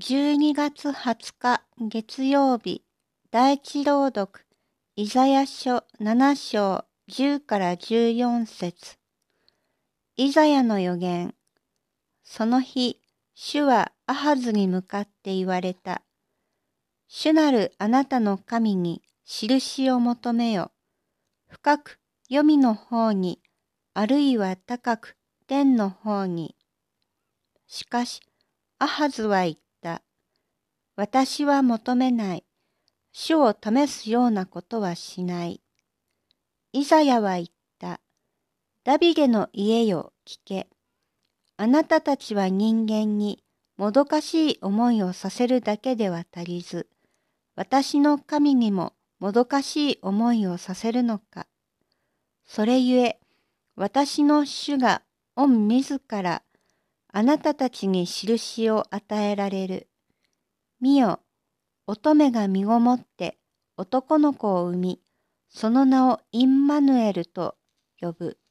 12月20日月曜日第一朗読イザヤ書7章10から14節。イザヤの予言その日主はアハズに向かって言われた。主なるあなたの神に印を求めよ。深く黄泉の方にあるいは高く天の方に。しかしアハズは言っ。私は求めない。主を試すようなことはしない。イザヤは言った。ダビゲの家よ聞け。あなたたちは人間にもどかしい思いをさせるだけでは足りず、私の神にももどかしい思いをさせるのか。それゆえ、私の主が御自らあなたたちに印を与えられる。見よ、乙女が身ごもって男の子を産み、その名をインマヌエルと呼ぶ。